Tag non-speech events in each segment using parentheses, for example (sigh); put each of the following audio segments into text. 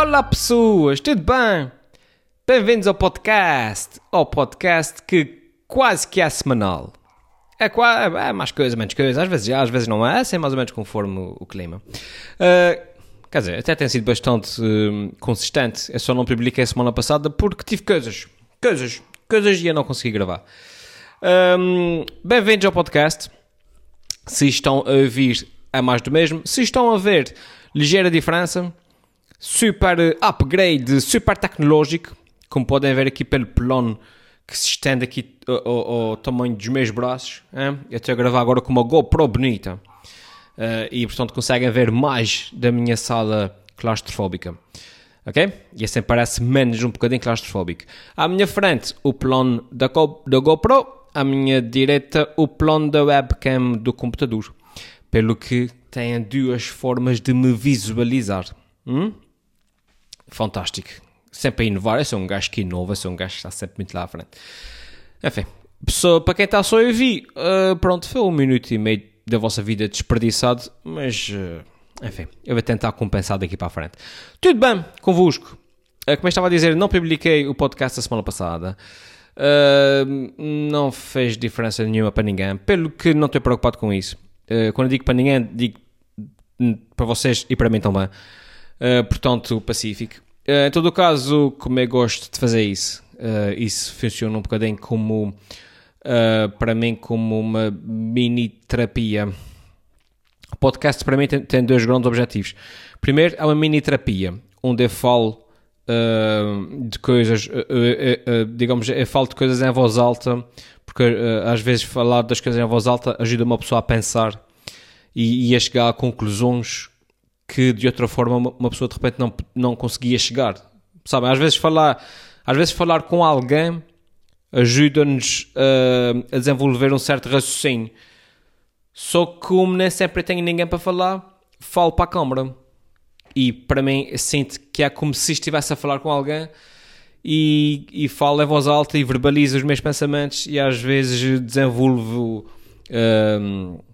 Olá pessoas, tudo bem? Bem-vindos ao podcast, ao podcast que quase que é semanal. É, quase, é mais coisa, menos coisa, às vezes às vezes não é, assim mais ou menos conforme o, o clima. Uh, quer dizer, até tem sido bastante uh, consistente, eu só não publiquei a semana passada porque tive coisas, coisas, coisas e eu não consegui gravar. Um, Bem-vindos ao podcast. Se estão a ouvir, é mais do mesmo. Se estão a ver, ligeira diferença super upgrade, super tecnológico, como podem ver aqui pelo plano que se estende aqui ao, ao, ao tamanho dos meus braços. Hein? Eu estou a gravar agora com uma GoPro bonita uh, e, portanto, conseguem ver mais da minha sala claustrofóbica. Ok? E assim parece menos um bocadinho claustrofóbico. À minha frente, o plano da, da GoPro, à minha direita, o plano da webcam do computador. Pelo que têm duas formas de me visualizar. Hum? Fantástico. Sempre a inovar. Eu sou um gajo que inova, sou um gajo que está sempre muito lá à frente. Enfim, pessoa, para quem está só a ouvir, uh, pronto, foi um minuto e meio da vossa vida desperdiçado, mas uh, enfim, eu vou tentar compensar daqui para a frente. Tudo bem, convosco. Uh, como eu estava a dizer, não publiquei o podcast a semana passada. Uh, não fez diferença nenhuma para ninguém, pelo que não estou preocupado com isso. Uh, quando eu digo para ninguém, digo para vocês e para mim também. Uh, portanto, Pacífico. Uh, em todo o caso, como eu gosto de fazer isso, uh, isso funciona um bocadinho como, para mim, como uma mini terapia. O podcast, para mim, tem, tem dois grandes objetivos. Primeiro, é uma mini terapia, onde eu falo de coisas, digamos, eu falo de coisas em voz alta, porque às vezes falar das coisas em voz alta ajuda uma pessoa a pensar e, e a chegar a conclusões que de outra forma uma pessoa de repente não, não conseguia chegar. Sabem, às vezes falar, às vezes falar com alguém ajuda-nos a desenvolver um certo raciocínio. Só que como nem sempre tenho ninguém para falar, falo para a câmara. E para mim, sinto que é como se estivesse a falar com alguém e, e falo em voz alta e verbalizo os meus pensamentos e às vezes desenvolvo uh,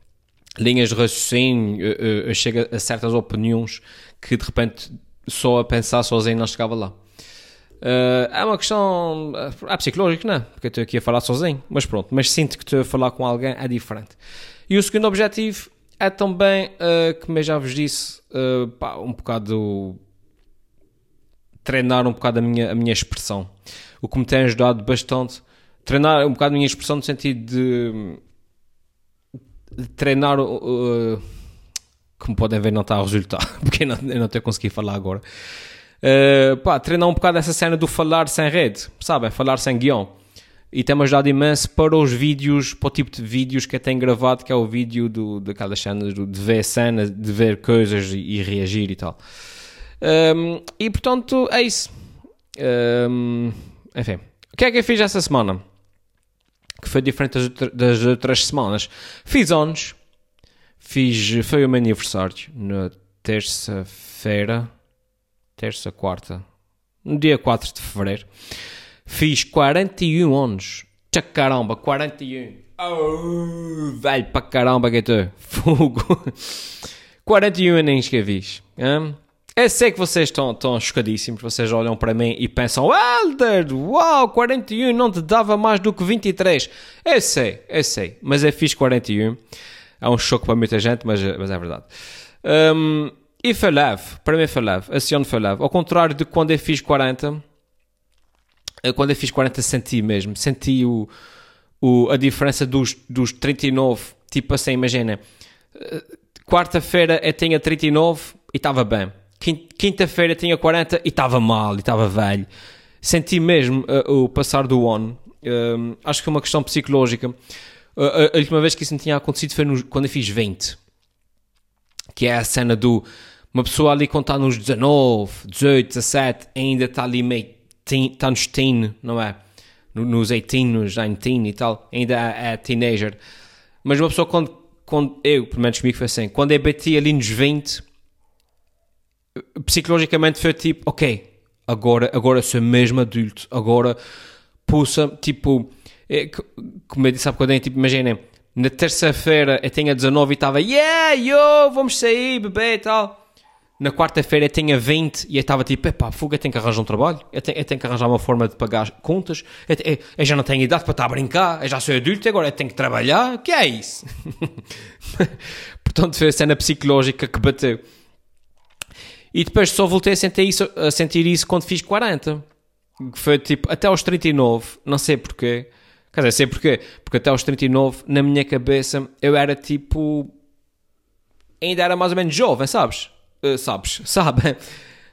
linhas de raciocínio, uh, uh, chega a certas opiniões que de repente só a pensar sozinho não chegava lá. Uh, é uma questão é psicológica, não é? Porque eu estou aqui a falar sozinho, mas pronto, mas sinto que estou a falar com alguém é diferente. E o segundo objetivo é também, uh, como eu já vos disse, uh, pá, um bocado treinar um bocado a minha, a minha expressão. O que me tem ajudado bastante, treinar um bocado a minha expressão no sentido de treinar, uh, como podem ver, não está a resultar, (laughs) porque eu não, eu não estou a conseguir falar agora. Uh, pá, treinar um bocado essa cena do falar sem rede, sabem? Falar sem guião. E tem-me ajudado imenso para os vídeos, para o tipo de vídeos que eu tenho gravado, que é o vídeo do, daquelas cenas, de ver cenas, de ver coisas e, e reagir e tal. Um, e portanto, é isso. Um, enfim, o que é que eu fiz essa semana? Que foi diferente das, das outras semanas. Fiz anos, fiz, foi o meu aniversário na terça-feira, terça, quarta, no dia 4 de fevereiro. Fiz 41 anos. Tcha caramba, 41. Oh, velho para caramba (laughs) que eu Fogo. 41 aninhos que eu fiz. Hein? Eu sei que vocês estão, estão chocadíssimos, vocês olham para mim e pensam Helder, uau, 41 não te dava mais do que 23. Eu sei, eu sei, mas eu fiz 41. É um choque para muita gente, mas, mas é verdade. Um, e foi leve, para mim foi leve, esse ano foi leve. Ao contrário de quando eu fiz 40, eh, quando eu fiz 40 senti mesmo, senti o, o, a diferença dos, dos 39, tipo assim, imagina, eh, quarta-feira eu tinha 39 e estava bem Quinta-feira tinha 40 e estava mal, e estava velho. Senti mesmo uh, o passar do ano. Uh, acho que foi uma questão psicológica. Uh, a última vez que isso me tinha acontecido foi no, quando eu fiz 20. Que é a cena do... Uma pessoa ali quando está nos 19, 18, 17, ainda está ali meio... Está nos teen, não é? Nos 18, nos 19 e tal. Ainda é, é teenager. Mas uma pessoa quando... quando eu, pelo menos comigo foi assim. Quando eu bati ali nos 20 psicologicamente foi tipo, ok, agora, agora sou mesmo adulto, agora puxa, tipo, é, como eu disse há bocadinho, tipo, imaginem, na terça-feira eu tinha 19 e estava, yeah, yo, vamos sair, bebê e tal. na quarta-feira eu tinha 20 e estava tipo, epá, fuga, eu tenho que arranjar um trabalho, eu tenho, eu tenho que arranjar uma forma de pagar contas, eu, eu, eu já não tenho idade para estar a brincar, eu já sou adulto, agora eu tenho que trabalhar, que é isso? (laughs) Portanto, foi a cena psicológica que bateu. E depois só voltei a sentir isso, a sentir isso quando fiz 40. Que foi tipo, até aos 39, não sei porquê. Quer dizer, sei porquê. Porque até aos 39, na minha cabeça, eu era tipo. Ainda era mais ou menos jovem, sabes? Uh, sabes? (laughs) Sabe?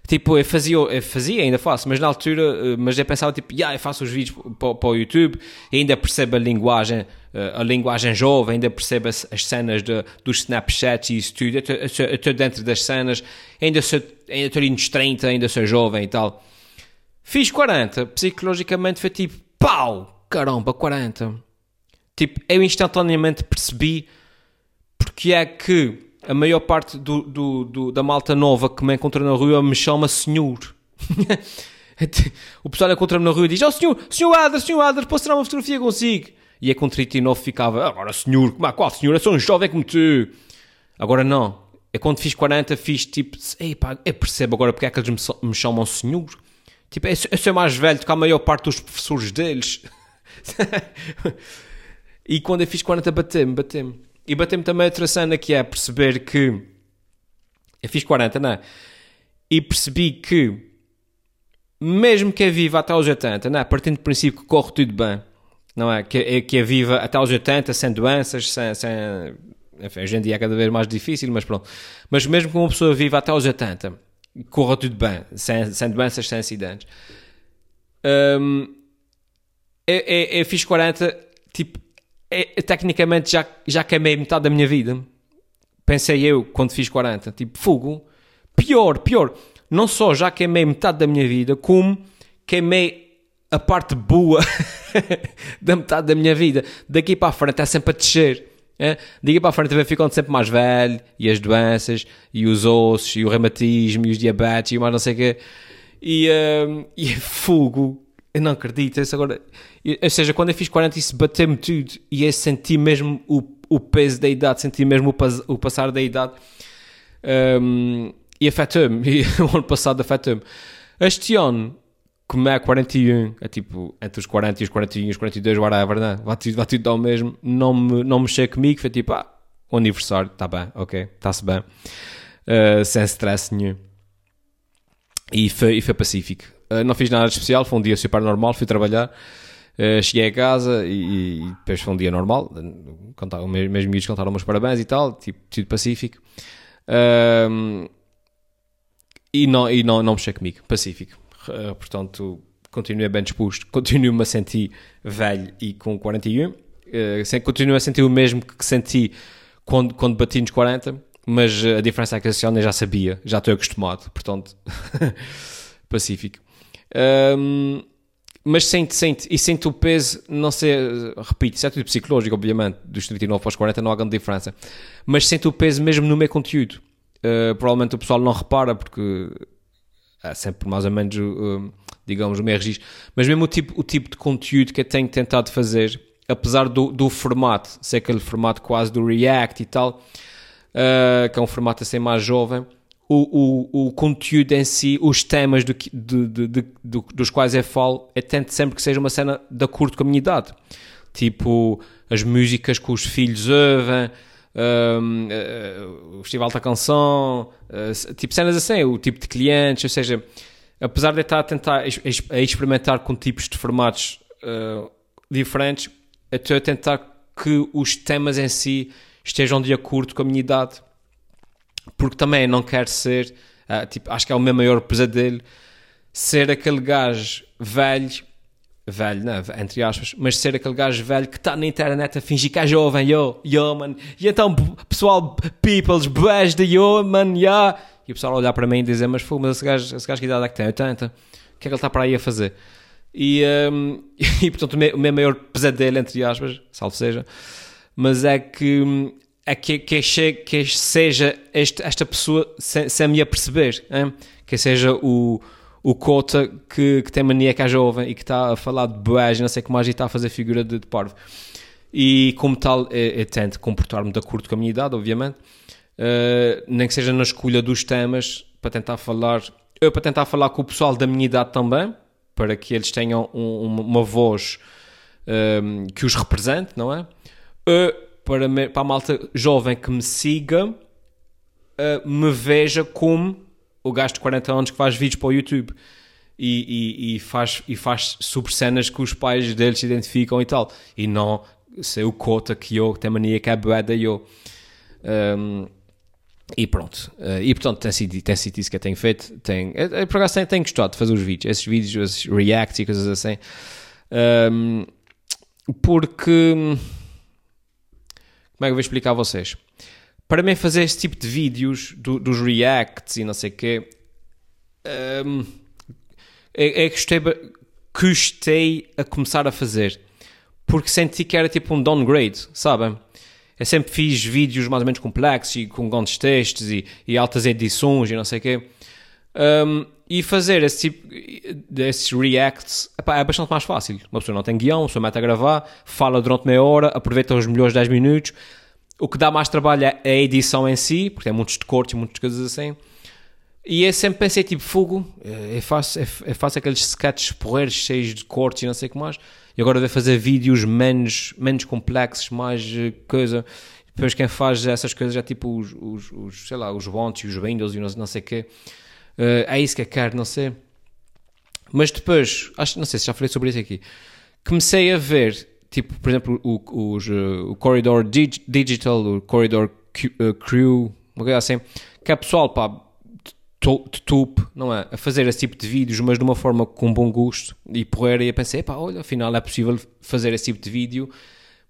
Tipo, eu fazia, eu fazia, ainda faço, mas na altura, uh, mas eu pensava tipo, yeah, eu faço os vídeos para, o YouTube, ainda percebo a linguagem, uh, a linguagem jovem, ainda percebo as, as cenas de, dos Snapchat e isso tudo, eu estou dentro das cenas, ainda sou, ainda estou nos 30, ainda sou jovem e tal. Fiz 40, psicologicamente foi tipo, pau, caramba, 40. Tipo, eu instantaneamente percebi porque é que a maior parte do, do, do, da malta nova que me encontra na rua me chama senhor. (laughs) o pessoal encontra-me na rua e diz: Oh senhor, senhor Adler, senhor Adler, posso tirar uma fotografia consigo? E é com 39 ficava: Agora senhor, como é, qual senhor? Eu sou um jovem como tu. Agora não. É quando fiz 40, fiz tipo: Ei pá, eu percebo agora porque é que eles me, me chamam senhor. Tipo, eu, eu sou mais velho do que a maior parte dos professores deles. (laughs) e quando eu fiz 40, bateu-me, bateu-me. E bateu-me também outra cena que é perceber que. Eu fiz 40, não é? E percebi que, mesmo que é viva até aos 80, não é? Partindo do princípio que corre tudo bem, não é? Que, é, que é viva até aos 80, sem doenças, sem. sem enfim, hoje em dia é cada vez mais difícil, mas pronto. Mas mesmo que uma pessoa viva até aos 80, corra tudo bem, sem, sem doenças, sem acidentes. Um, eu, eu, eu fiz 40, tipo, é, tecnicamente já, já queimei metade da minha vida. Pensei eu quando fiz 40, tipo, fogo. Pior, pior. Não só já queimei metade da minha vida, como queimei a parte boa (laughs) da metade da minha vida. Daqui para a frente é sempre a descer. É? Daqui para a frente vai ficando sempre mais velho, e as doenças, e os ossos, e o reumatismo, e os diabetes, e mais não sei o quê. E, um, e é fogo eu não acredito, isso agora. Ou seja, quando eu fiz 40, isso bateu-me tudo e eu senti mesmo o, o peso da idade, senti mesmo o, o passar da idade um, e afetou-me. (laughs) E o ano passado afetou-me. Este ano, como é 41, é tipo entre os 40 e os 41, os 42, whatever, né? vai, tudo, vai tudo dar o mesmo. Não, me, não mexer comigo, foi tipo, ah, o aniversário, está bem, ok, está-se bem, uh, sem stress nenhum. E foi, e foi pacífico. Uh, não fiz nada de especial, foi um dia super normal, fui trabalhar. Uh, cheguei a casa e, e, depois foi um dia normal. Contar, meus, meus miúdos cantaram meus parabéns e tal, tipo, tudo pacífico. E não, e não, não mexer comigo, pacífico. Uh, portanto, continuei bem disposto, (laughs) continuo-me a sentir velho e com 41. Uh, continuo a sentir o mesmo que senti quando, quando bati nos 40, mas a diferença é que a eu já sabia, já estou acostumado, portanto, (laughs) pacífico. Um, mas sente, sente, e sente o peso, não sei, repito, isso é tudo psicológico, obviamente, dos 39 para os 40 não há grande diferença, mas sente o peso mesmo no meu conteúdo. Uh, provavelmente o pessoal não repara, porque é sempre mais ou menos, uh, digamos, o meu registro, mas mesmo o tipo, o tipo de conteúdo que eu tenho tentado fazer, apesar do, do formato, ser aquele formato quase do React e tal, uh, que é um formato assim mais jovem, o, o, o conteúdo em si, os temas do, de, de, de, dos quais eu falo, eu tento sempre que seja uma cena de acordo com a minha idade. Tipo, as músicas que os filhos ouvem, um, uh, eh, o Festival da Canção, uh, tipo cenas assim, o tipo de clientes, ou seja, apesar de eu estar a tentar a experimentar com tipos de formatos uh, diferentes, eu estou a tentar que os temas em si estejam de acordo com a minha idade porque também não quero ser, uh, tipo, acho que é o meu maior pesadelo, ser aquele gajo velho, velho, não, entre aspas, mas ser aquele gajo velho que está na internet a fingir que é jovem, yo, yo, man, e então, pessoal, peoples, boés de yo, man, yeah, e o pessoal olhar para mim e dizer, mas, mas esse gajo, esse gajo que idade é que tem? 80? O que é que ele está para aí a fazer? E, um, (laughs) e portanto, o meu, o meu maior pesadelo, entre aspas, salvo seja, mas é que hum, é que, que, que seja este, esta pessoa sem, sem me aperceber, hein? que seja o, o Cota que, que tem mania que é jovem e que está a falar de boés, não sei como mais e está a fazer figura de, de parvo. E como tal, eu, eu tento comportar-me de acordo com a minha idade, obviamente, uh, nem que seja na escolha dos temas, para tentar falar, eu para tentar falar com o pessoal da minha idade também, para que eles tenham um, uma voz um, que os represente, não é? Uh, para, me, para a malta jovem que me siga, uh, me veja como o gajo de 40 anos que faz vídeos para o YouTube. E, e, e, faz, e faz sobre cenas que os pais deles se identificam e tal. E não ser o cota que eu, tem mania que é boeda eu. Um, e pronto. Uh, e portanto, tem sido, tem sido isso que eu tenho feito. Tem, eu, por acaso tenho, tenho gostado de fazer os vídeos, esses vídeos, esses reacts e coisas assim. Um, porque. Como é que eu vou explicar a vocês? Para mim, fazer esse tipo de vídeos, do, dos reacts e não sei o quê. Um, é, é gostei, custei a começar a fazer. Porque senti que era tipo um downgrade, sabem? Eu sempre fiz vídeos mais ou menos complexos e com grandes textos e, e altas edições e não sei o quê. Um, e fazer esse tipo desses reacts epá, é bastante mais fácil. Uma pessoa não tem guião, uma pessoa mete a gravar, fala durante meia hora, aproveita os melhores 10 minutos. O que dá mais trabalho é a edição em si, porque tem muitos de cortes e muitas coisas assim. E eu sempre pensei, tipo, fogo, eu é faço, eu é, é faço aqueles sketches porreiros cheios de cortes e não sei o que mais, e agora devo fazer vídeos menos, menos complexos, mais eh, coisa. Depois quem faz essas coisas é tipo os, os, os sei lá, os Bontes e os Windows e não, não sei o quê. Uh, é isso que eu quero, não sei. Mas depois, acho, não sei se já falei sobre isso aqui, comecei a ver, tipo, por exemplo, o, os, uh, o Corridor Dig Digital, o Corridor Q, uh, Crew, uma coisa assim, que é pessoal, pá, de tup, não é? A fazer esse tipo de vídeos, mas de uma forma com bom gosto e porreira. E eu pensei, pá, olha, afinal é possível fazer esse tipo de vídeo,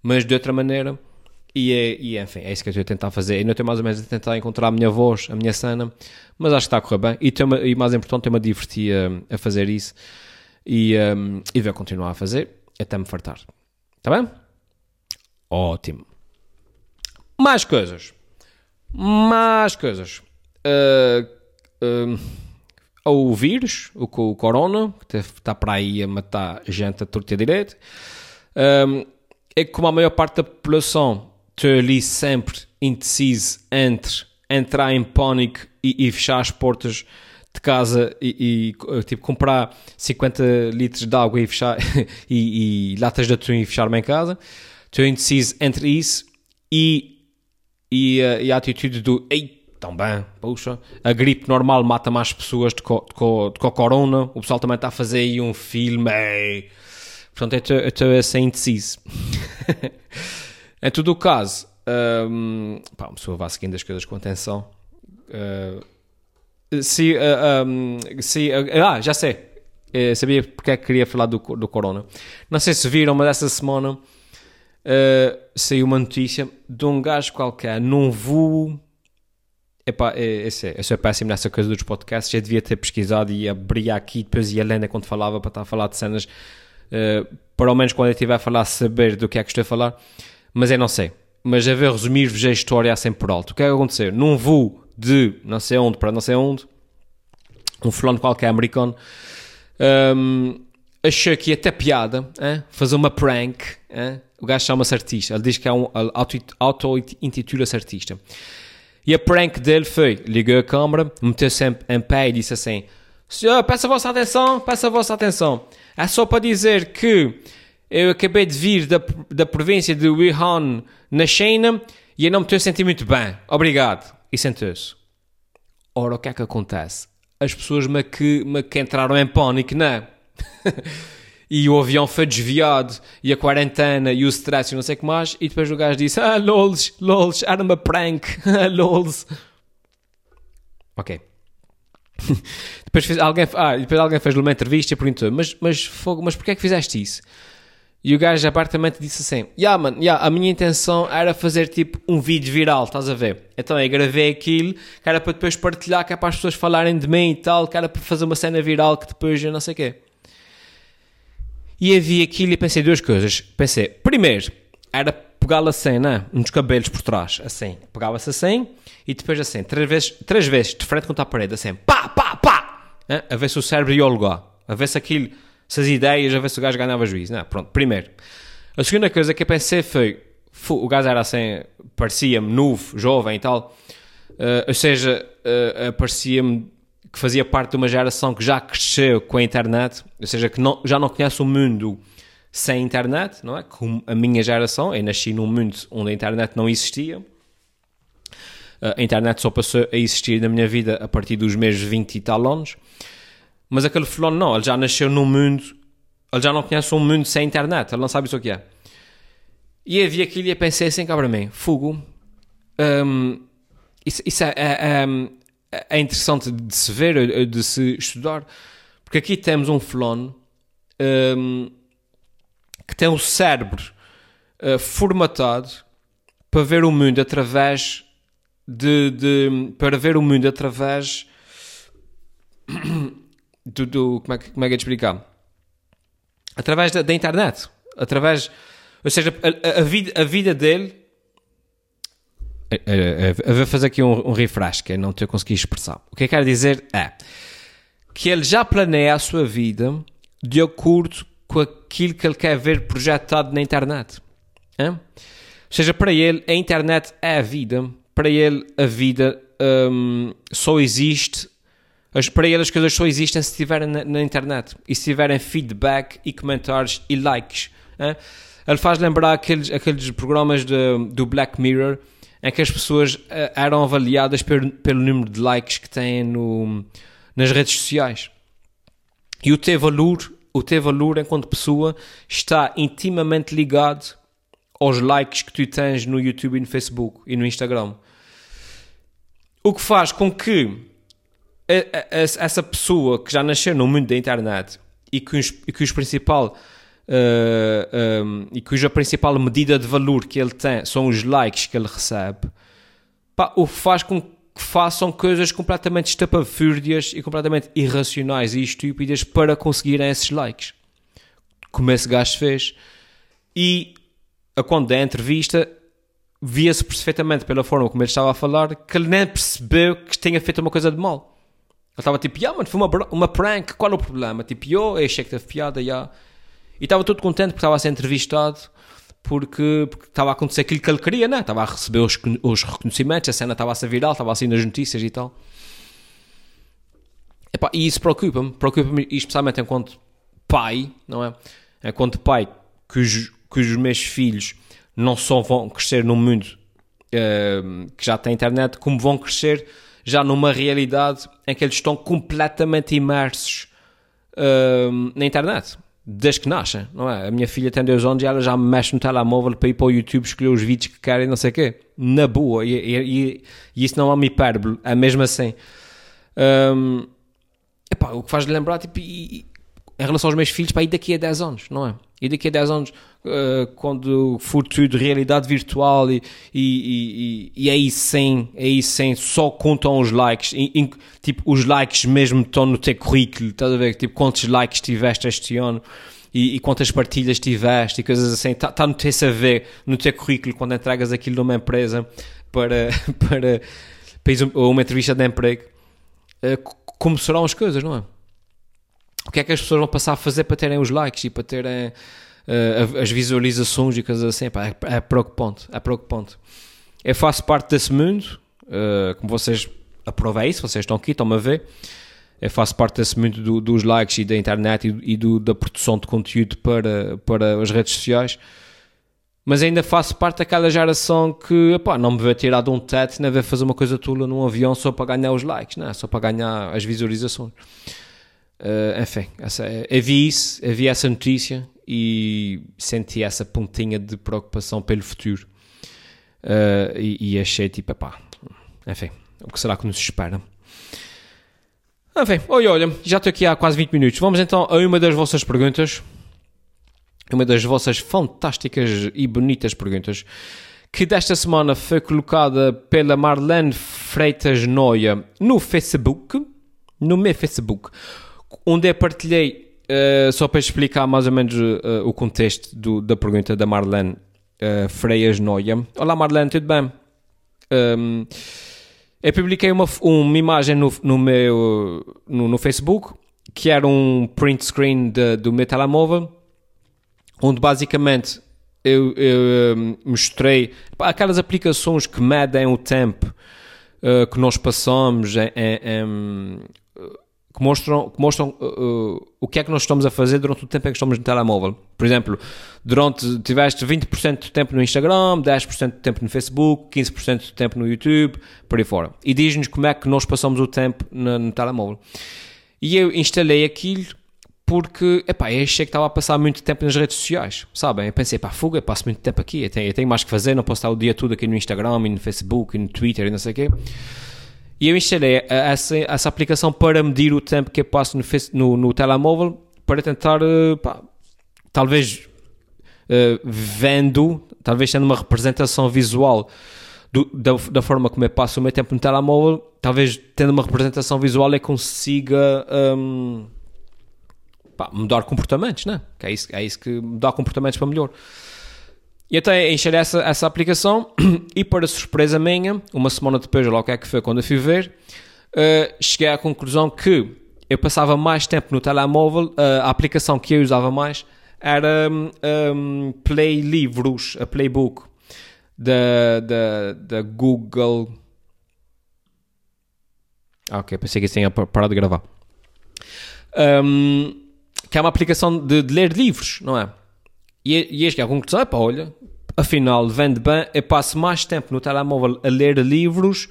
mas de outra maneira. E, é, e enfim, é isso que eu estou a tentar fazer. Não estou mais ou menos a tentar encontrar a minha voz, a minha cena, mas acho que está a correr bem. E, e mais importante, eu me diverti a, a fazer isso e, um, e vou continuar a fazer até me fartar. Está bem? Ótimo. Mais coisas. Mais coisas. Uh, uh, ao vírus, o, o corona, que está para aí a matar gente a torta direito, um, é que como a maior parte da população está ali sempre indeciso entre entrar em pânico e, e fechar as portas de casa e, e, tipo comprar 50 litros de água e fechar (laughs) e, e latas de atum e fechar-me em casa estou indeciso entre isso e, e, a, e a atitude do ei também, puxa, a gripe normal mata mais pessoas do que, o corona, o pessoal também está a fazer aí um filme, ei. portanto eu estou a ser indeciso. (laughs) em todo o caso, um, pá, uma pessoa vai seguindo as coisas com atenção. Uh, se, uh, um, se, uh, ah, já sei, eu sabia porque é que queria falar do, do corona. Não sei se viram, mas essa semana saiu uma notícia de um gajo qualquer num voo Epá, é, esse é, eu sou péssimo nessa coisa dos podcasts. Eu devia ter pesquisado e abria aqui, depois ia lendo quando falava para estar a falar de cenas. Uh, pelo menos quando eu estiver a falar, saber do que é que estou a falar. Mas eu não sei. Mas a ver, resumir-vos a história assim por alto. O que é que aconteceu? Num voo de não sei onde para não sei onde, um fulano qualquer americano um, achou que ia ter piada hein? fazer uma prank. Hein? O gajo chama-se artista. Ele diz que é um auto-intitula-se artista. E a prank dele foi, ligou a câmera, meteu sempre em pé e disse assim, Senhor, peço a vossa atenção, peço a vossa atenção. É só para dizer que eu acabei de vir da, da província de Wuhan, na China, e eu não me estou a sentir muito bem. Obrigado. E sentou-se. Ora, o que é que acontece? As pessoas me que, me que entraram em pânico, não é? (laughs) e o avião foi desviado, e a quarentena, e o stress, e não sei o que mais, e depois o gajo disse, ah, lols, lols, era uma prank, (laughs) ah, lols. Ok. (laughs) depois, fez, alguém, ah, depois alguém fez uma entrevista e perguntou, mas, mas, fogo, mas porquê é que fizeste isso? E o gajo apartamento disse assim: Yeah, man, yeah, a minha intenção era fazer tipo um vídeo viral, estás a ver? Então eu gravei aquilo, que era para depois partilhar, que é para as pessoas falarem de mim e tal, que era para fazer uma cena viral que depois eu não sei o quê. E havia aquilo e pensei duas coisas. Pensei, primeiro, era pegá-la assim, né? Uns cabelos por trás, assim. Pegava-se assim e depois assim, três vezes, três vezes de frente contra a parede, assim, pá, pá, pá! A ver se o cérebro ia ao lugar. A ver se aquilo, se as ideias, a ver se o gajo ganhava juízo. Não, pronto, primeiro. A segunda coisa que eu pensei foi, o gajo era assim, parecia-me novo, jovem e tal. Uh, ou seja, uh, parecia-me que fazia parte de uma geração que já cresceu com a internet, ou seja, que não, já não conhece o mundo sem internet, não é? Como a minha geração, eu nasci num mundo onde a internet não existia. A internet só passou a existir na minha vida a partir dos meus 20 e tal anos. Mas aquele fulano não, ele já nasceu num mundo, ele já não conhece um mundo sem internet, ele não sabe isso o que é. E havia aquilo e eu pensei assim cá para mim, fogo, um, isso, isso é, é, é, é, interessante de se ver, de se estudar, porque aqui temos um fulano um, que tem o cérebro uh, formatado para ver o mundo através de, de, para ver o mundo através do, do como, é que, como é que é de explicar? Através da, da internet, através, ou seja, a, a, vida, a vida dele eu vou fazer aqui um, um refresh que eu não te consegui expressar. O que eu quero dizer é que ele já planeia a sua vida de acordo com aquilo que ele quer ver projetado na internet. É? Ou seja, para ele, a internet é a vida. Para ele, a vida um, só existe. Para ele, as coisas só existem se estiverem na, na, internet e se tiverem feedback e comentários e likes. É? Ele faz lembrar aqueles, aqueles programas de, do Black Mirror em que as pessoas uh, eram avaliadas pelo, pelo número de likes que têm no, nas redes sociais. E o teu valor o teu valor enquanto pessoa está intimamente ligado aos likes que tu tens no YouTube e no Facebook e no Instagram. O que faz com que essa pessoa que já nasceu no mundo da internet e que e principal uh, eh, um, e cuja principal medida de valor que ele tem são os likes que ele recebe, pá, o faz com que façam coisas completamente estapafúrdias e completamente irracionais e estúpidas para conseguirem esses likes. Como esse gajo fez. E a quando da entrevista via-se perfeitamente pela forma como ele estava a falar que ele nem percebeu que tinha feito uma coisa de mal. Estava tipo, yeah, mano, foi uma, uma prank, qual é o problema? Tipo, eu achei que teve piada, yeah. E estava todo contente porque estava a ser entrevistado porque, estava a acontecer aquilo que ele queria, né? Estava a receber os, os reconhecimentos, a cena estava a ser viral, estava assim nas notícias e tal. E isso preocupa-me, preocupa-me especialmente enquanto pai, não é? Enquanto pai cujos, cujos meus filhos não só vão crescer num mundo uh, que já tem internet, como vão crescer já numa realidade em que eles estão completamente imersos uh, na internet desde que nascem, não é? A minha filha tem dois anos e ela já mexe no telemóvel para ir para o YouTube escolher os vídeos que querem, não sei o quê. Na boa. E, e, e, isso não é uma hipérbole, é mesmo assim. Um, epá, o que faz lembrar, tipo, e, em relação aos meus filhos, para ir daqui a 10 anos, não é? E daqui a 10 anos, uh, quando for tudo realidade virtual e, e, e, e aí sim, aí sim, só contam os likes. E, e, tipo, os likes mesmo estão no teu currículo, estás a ver? Tipo, quantos likes tiveste este ano e, e quantas partilhas tiveste e coisas assim. Está tá no teu CV, no teu currículo, quando entregas aquilo numa empresa para, para, para uma entrevista de emprego. Uh, como serão as coisas, não é? O que é que as pessoas vão passar a fazer para terem os likes e para terem uh, as visualizações e coisas assim. Pá, é, é preocupante, é preocupante. Eu faço parte desse mundo, uh, como vocês aprovem isso, vocês estão aqui, estão-me a ver. Eu faço parte desse mundo do, dos likes e da internet e, e do, da produção de conteúdo para, para as redes sociais. Mas ainda faço parte daquela geração que não me vê tirar de um teto nem ver fazer uma coisa tula num avião só para ganhar os likes, não é? só para ganhar as visualizações. Uh, enfim, essa, eu vi isso, vi essa notícia e senti essa pontinha de preocupação pelo futuro. Uh, e, e, achei tipo, pá, enfim, o que será que nos espera? Enfim, olha, olha, já estou aqui há quase 20 minutos. Vamos então a uma das vossas perguntas. Uma das vossas fantásticas e bonitas perguntas. Que desta semana foi colocada pela Marlene Freitas Noia no Facebook. No meu Facebook onde eu partilhei, uh, só para explicar mais ou menos uh, o contexto do, da pergunta da Marlene uh, Freias Noia. Olá Marlene, tudo bem? Um, ehm, eu publiquei uma, uma imagem no, no meu no, no, Facebook que era um print screen de, do meu telemóvel onde basicamente eu, eu um, mostrei aquelas aplicações que medem o tempo uh, que nós passamos em, em, que mostram, que mostram uh, o que é que nós estamos a fazer durante o tempo em que estamos no telemóvel. Por exemplo, durante tiveste 20% do tempo no Instagram, 10% do tempo no Facebook, 15% do tempo no YouTube, por aí fora. E diz-nos como é que nós passamos o tempo no, no telemóvel. E eu instalei aquilo porque, epá, eu achei que estava a passar muito tempo nas redes sociais, sabem? Eu pensei, pá, fuga, eu passo muito tempo aqui, eu tenho, eu tenho mais que fazer, não posso estar o dia todo aqui no Instagram, e no Facebook, e no Twitter, e não sei o quê. E eu instalei essa, essa aplicação para medir o tempo que eu passo no, no, no telemóvel para tentar, eh, pá, talvez uh, vendo, talvez tendo uma representação visual do, da, da, forma como eu passo o meu tempo no telemóvel, talvez tendo uma representação visual eu consiga um, pá, mudar comportamentos, né? Que é isso, é isso que mudar comportamentos para melhor. E até encher essa, essa aplicação (clears throat) e para surpresa minha, uma semana depois, logo é que foi quando eu fui ver, uh, cheguei à conclusão que eu passava mais tempo no telemóvel, uh, a aplicação que eu usava mais era um, um, Play Livros, a Playbook da, da, da Google. Ah, ok, pensei que isso tinha parado de gravar. Um, que é uma aplicação de, de ler livros, não é? Este que é a conclusão, é pá, olha, afinal, vende bem, eu passo mais tempo no telemóvel a ler livros,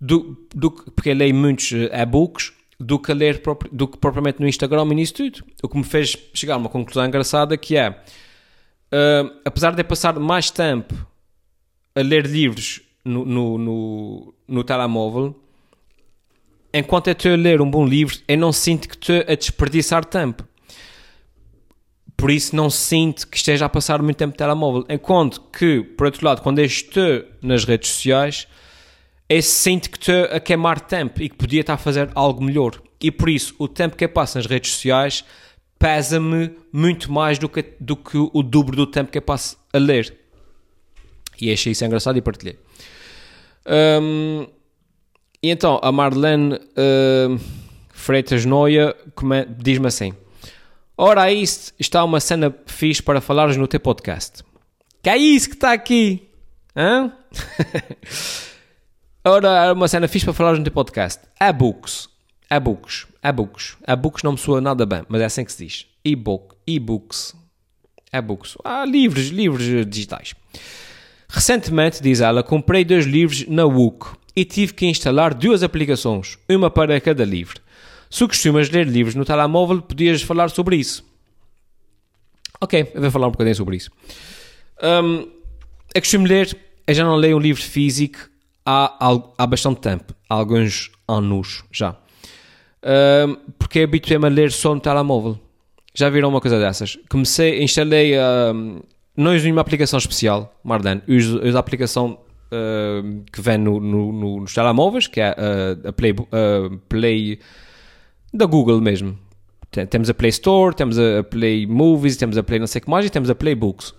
do, do, porque eu leio muitos eh, e-books, do que, a ler, do que propriamente no Instagram e nisso tudo. O que me fez chegar a uma conclusão engraçada que é, uh, apesar de eu passar mais tempo a ler livros no, no, no, no telemóvel, enquanto eu estou a ler um bom livro, eu não sinto que estou a desperdiçar tempo por isso não sinto que esteja a passar muito tempo no telemóvel. Enquanto que, por outro lado, quando estou nas redes sociais, eu sinto que estou a queimar tempo e que podia estar a fazer algo melhor. E por isso, o tempo que eu passo nas redes sociais pesa-me muito mais do que, do que o dobro do tempo que eu passo a ler. E achei isso engraçado e partilhei. Um, e então, a Marlene uh, Freitas Noia diz-me assim: Ora, aí está uma cena fixe para falares no teu podcast. Que é isso que está aqui? Hã? (laughs) Ora, uma cena fixe para falares no teu podcast. E-books. E-books. E-books. E-books não me soa nada bem, mas é assim que se diz. E-book. E-books. E-books. Ah, livros, livros digitais. Recentemente, diz ela, comprei dois livros na WUC e tive que instalar duas aplicações, uma para cada livro. Se costumas ler livros no telemóvel, podias falar sobre isso. Ok, eu vou falar um bocadinho sobre isso. Um, eu costumo ler, eu já não leio um livro físico há, há bastante tempo, há alguns anos já. Um, porque habituei-me a ler só no telemóvel. Já viram uma coisa dessas? Comecei, instalei, um, não uso nenhuma aplicação especial, Mardan, uso, uso a aplicação uh, que vem no, no, no, nos telemóveis, que é uh, a Play, uh, Play da Google mesmo. Temos a Play Store, temos a Play Movies, temos a Play não sei o que mais e temos a Play Books.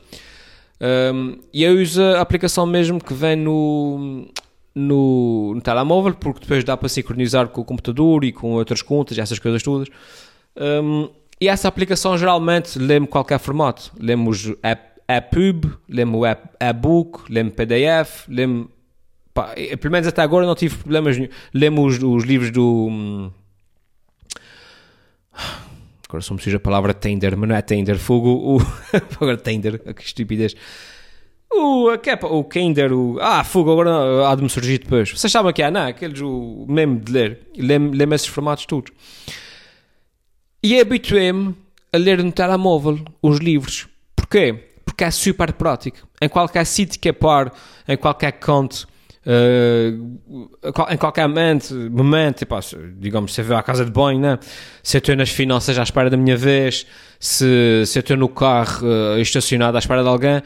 Um, e eu uso a aplicação mesmo que vem no, no, no, telemóvel, porque depois dá para sincronizar com o computador e com outras contas, essas coisas todas. Um, e essa aplicação geralmente lê-me qualquer formato. Lemos EPUB, lê-me e-book, lê-me PDF, lê-me. Pelo menos até agora não tive problemas nenhum. Lemos os, os livros do hum, Agora só me surge a palavra tender, mas não é tender, fogo, o... (laughs) agora tender, que estupidez. O, a capa, o Kinder, o... Ah, fogo, agora há de me surgir depois. Vocês sabem que é, não? Aqueles, o meme de ler. Lê-me esses formatos todos. E habituei-me a ler no telemóvel os livros. Porquê? Porque é super prático. Em qualquer sítio que é par, em qualquer canto, Uh, em qualquer momento, momento tipo, digamos, se eu vou à casa de banho, né? se eu estou nas finanças à espera da minha vez, se, se eu estou no carro uh, estacionado à espera de alguém,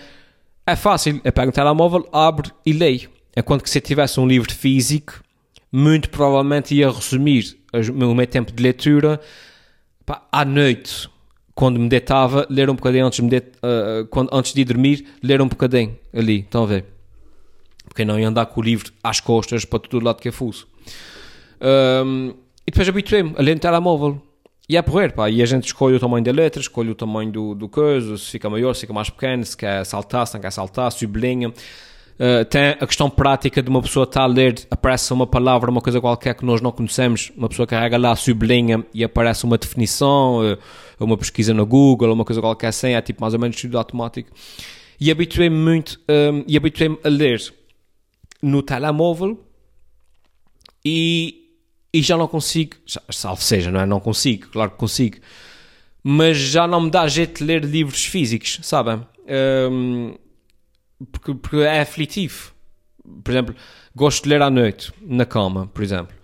é fácil. Eu pego o telemóvel, abro e leio. Enquanto que se eu tivesse um livro físico, muito provavelmente ia resumir o meu tempo de leitura pá, à noite, quando me deitava, ler um bocadinho antes de, me uh, quando, antes de dormir, ler um bocadinho ali. Estão a ver? Porque não ia andar com o livro às costas para todo lado que é fuso. Um, e depois habituei-me a ler no telemóvel. E é porrer, pá. E a gente escolhe o tamanho da letra, escolhe o tamanho do, do coisa, se fica maior, se fica mais pequeno, se quer saltar, se não quer saltar, sublinha. Uh, tem a questão prática de uma pessoa estar a ler, aparece uma palavra, uma coisa qualquer que nós não conhecemos, uma pessoa carrega lá, sublinha e aparece uma definição, uh, uma pesquisa no Google, uma coisa qualquer assim, é tipo mais ou menos tudo automático. E habituei-me muito, um, e habituei-me a ler no telemóvel e, e já não consigo, salvo seja, não é? Não consigo, claro que consigo, mas já não me dá jeito de ler livros físicos, sabem? Um, porque, porque é aflitivo. Por exemplo, gosto de ler à noite, na cama, por exemplo.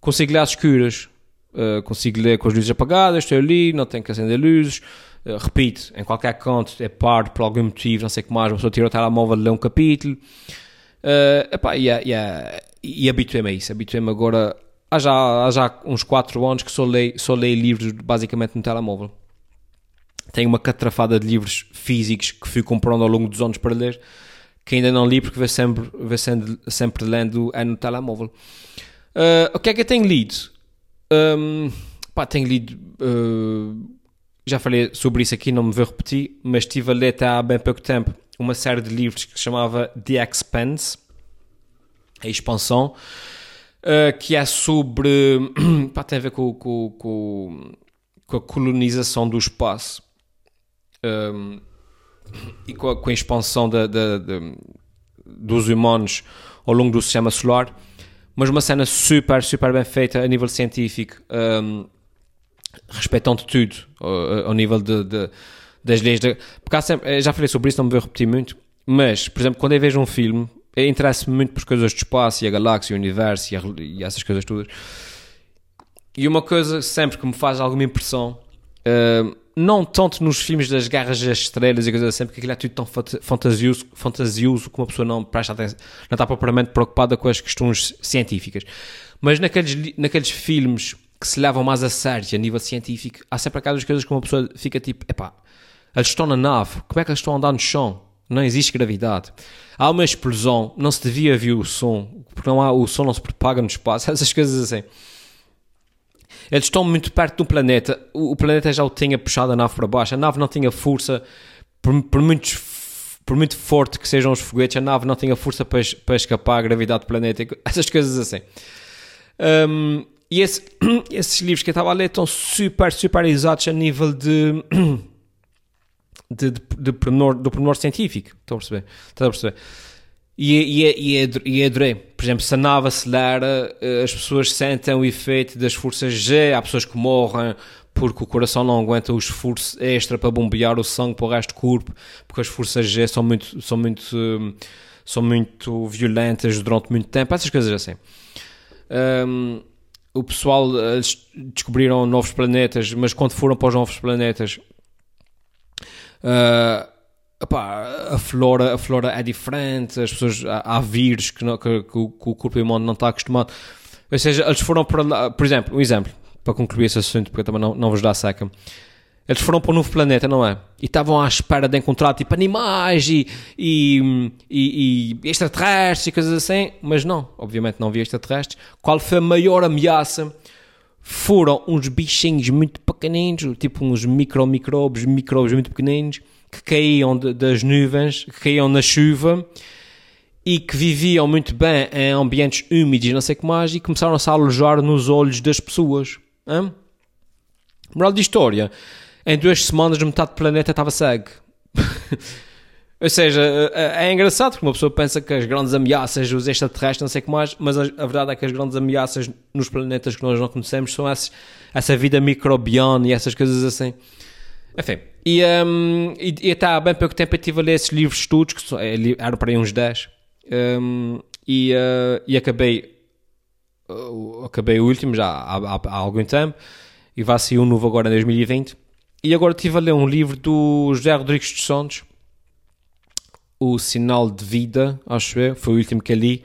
Consigo ler às escuras, uh, consigo ler com as luzes apagadas, estou ali, não tenho que acender luzes. Uh, repito, em qualquer canto, é par por algum motivo, não sei o que mais, uma pessoa tira o telemóvel, lê um capítulo. Uh, epá, e, e, e habituei-me a isso. Habituei-me agora. Há já, há já uns 4 anos que só leio, só leio livros basicamente no telemóvel. Tenho uma catrafada de livros físicos que fui comprando ao longo dos anos para ler, que ainda não li porque vou sempre, vou sempre, sempre lendo é no telemóvel. Uh, o que é que eu tenho lido? Um, pá, tenho lido. Uh, já falei sobre isso aqui, não me vou repetir, mas estive a ler até há bem pouco tempo uma série de livros que se chamava The Expanse, a expansão, uh, que é sobre. (clears throat) pá, tem a ver com, com, com, com a colonização do espaço um, e com a, com a expansão dos humanos ao longo do sistema solar, mas uma cena super, super bem feita a nível científico, um, respeitando tudo ao, ao nível de, de, das leis. De, porque sempre, já falei sobre isso, não me vou repetir muito, mas, por exemplo, quando eu vejo um filme, interessa-me muito por coisas do espaço e a galáxia, o universo e, a, e, essas coisas todas. E uma coisa sempre que me faz alguma impressão uh, não tanto nos filmes das guerras das estrelas e coisas assim, porque aquilo é tudo tão fantasioso, fantasioso que uma pessoa não presta atenção, não está propriamente preocupada com as questões científicas. Mas naqueles, naqueles filmes que se levam mais a sério a nível científico, há sempre aquelas coisas que uma pessoa fica tipo, epá, eles estão na nave, como é que eles estão a andar no chão? Não existe gravidade. Há uma explosão, não se devia ouvir o som, porque não há, o som não se propaga no espaço, (laughs) essas coisas assim. Eles estão muito perto do planeta. O, o planeta já o tinha puxado a nave para baixo. A nave não tinha força, por, por, muito, por muito forte que sejam os foguetes, a nave não tinha força para, para escapar à gravidade do planeta. (laughs) Essas coisas assim. Um, e esse, (clears throat) esses livros que eu estava a ler estão super, super exatos a nível de. (clears throat) de, de, de pormenor, do pormenor científico. Estão a perceber? Estão a perceber? E, e, e, e adorei. Por exemplo, se a nave acelera, eh, as pessoas sentem o efeito das forças G, há pessoas que morrem porque o coração não aguenta o esforço extra para bombear o sangue para o resto do corpo, porque as forças G são muito, são muito, são muito violentas durante muito tempo, essas coisas assim. Um, o pessoal descobriram novos planetas, mas quando foram para os novos planetas, uh, Epá, a flora, a flora é diferente, as pessoas, há, há vírus que, não, que, que, o, que, o corpo humano não está acostumado. Ou seja, eles foram para lá, por exemplo, um exemplo, para concluir esse assunto, porque também não, não vos dá seca. Eles foram para um novo planeta, não é? E estavam à espera de encontrar tipo animais e, e, e, e extraterrestres e coisas assim, mas não, obviamente não havia extraterrestres. Qual foi a maior ameaça? Foram uns bichinhos muito pequeninos, tipo uns micro-micróbios, micróbios muito pequeninos, que caíam de, das nuvens, que caíam na chuva e que viviam muito bem em ambientes úmidos e não sei o que mais e começaram-se a alojar nos olhos das pessoas. Hein? Moral de história, em duas semanas metade do planeta estava cego. (laughs) Ou seja, é, é engraçado porque uma pessoa pensa que as grandes ameaças, os extraterrestres, não sei o que mais, mas a, verdade é que as grandes ameaças nos planetas que nós não conhecemos são esses, essa vida microbiana e essas coisas assim. Enfim, e, um, e, e até há bem pouco tempo eu estive a ler esses livros de estudos, que é, eram para aí uns 10, um, e, uh, e acabei, uh, acabei o último já há, há, há, algum tempo, e vai sair um novo agora em 2020. E agora estive a ler um livro do José Rodrigues dos Santos, O Sinal de Vida, acho eu, foi o último que eu li.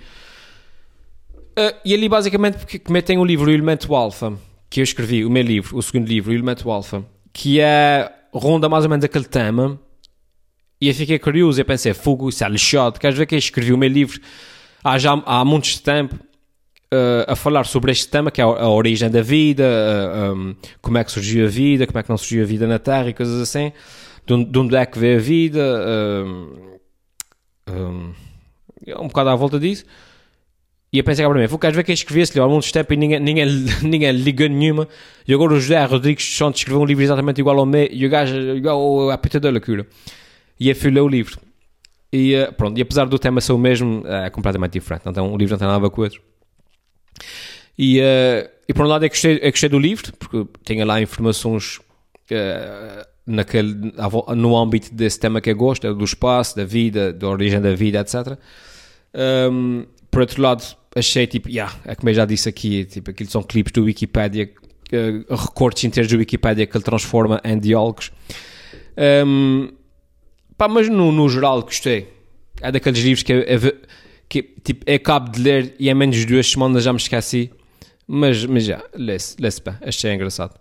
Uh, e ali basicamente porque como tem o livro O Elemento Alpha, que eu escrevi, o meu livro, o segundo livro, O Elemento Alpha, que é ronda mais ou menos aquele tema e eu fiquei curioso e pensei, fogo, isso é lixado, queres ver que eu escrevi o meu livro há já há muitos tempo uh, a falar sobre este tema, que é a, a origem da vida, uh, um, como é que surgiu a vida, como é que não surgiu a vida na Terra e coisas assim, de onde, de onde é que veio a vida, um, um bocado à volta disso. E eu pensei para mim, queres ver quem escrevesse-lhe ao mundo tempo e ninguém, ninguém, (laughs) ninguém nenhuma. E agora o José Rodrigues Santos escreveu um livro exatamente igual ao meu e o gajo igual à pita da loucura. E eu fui ler o livro. E eh, pronto, e apesar do tema ser o mesmo, é completamente diferente. Então o livro não tem nada a ver com o outro. E, uh, e por um lado é que gostei, é gostei do livro, porque tinha lá informações uh, naquele, no âmbito desse tema que eu gosto, do espaço, da vida, da origem da vida, etc. Um, por outro lado, achei tipo, yeah, é como eu já disse aqui, tipo, aquilo são clipes do Wikipedia, uh, recortes inteiros do Wikipedia que ele transforma em diálogos. Um, pá, mas no, no geral gostei. É daqueles livros que, é, que tipo, eu acabo de ler e em menos de duas semanas já me esqueci. Mas, mas já, lê-se, lê-se bem. Achei engraçado.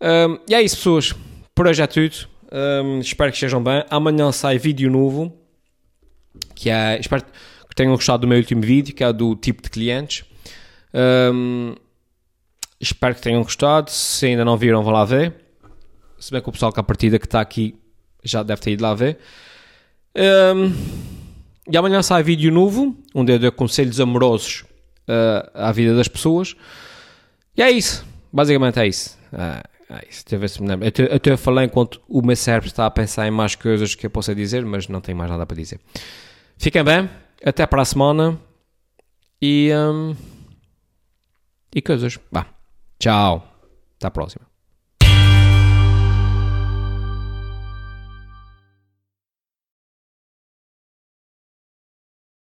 Um, e é isso, pessoas. Por hoje é tudo. Um, espero que estejam bem. Amanhã sai vídeo novo. Que é. Espero que tenham gostado do meu último vídeo, que é do tipo de clientes. Um, espero que tenham gostado. Se ainda não viram, vão lá ver. Se bem que o pessoal que a partida que está aqui já deve ter ido lá ver. Um, e amanhã sai vídeo novo, onde eu dou conselhos amorosos uh, à vida das pessoas. E é isso. Basicamente é isso. Uh, é isso. Deixa eu ver se me. Eu até falei enquanto o meu cérebro está a pensar em mais coisas que eu possa dizer, mas não tenho mais nada para dizer. Fiquem bem. Até para a semana. E. Um, e coisas. Vá. Tchau. Até a próxima.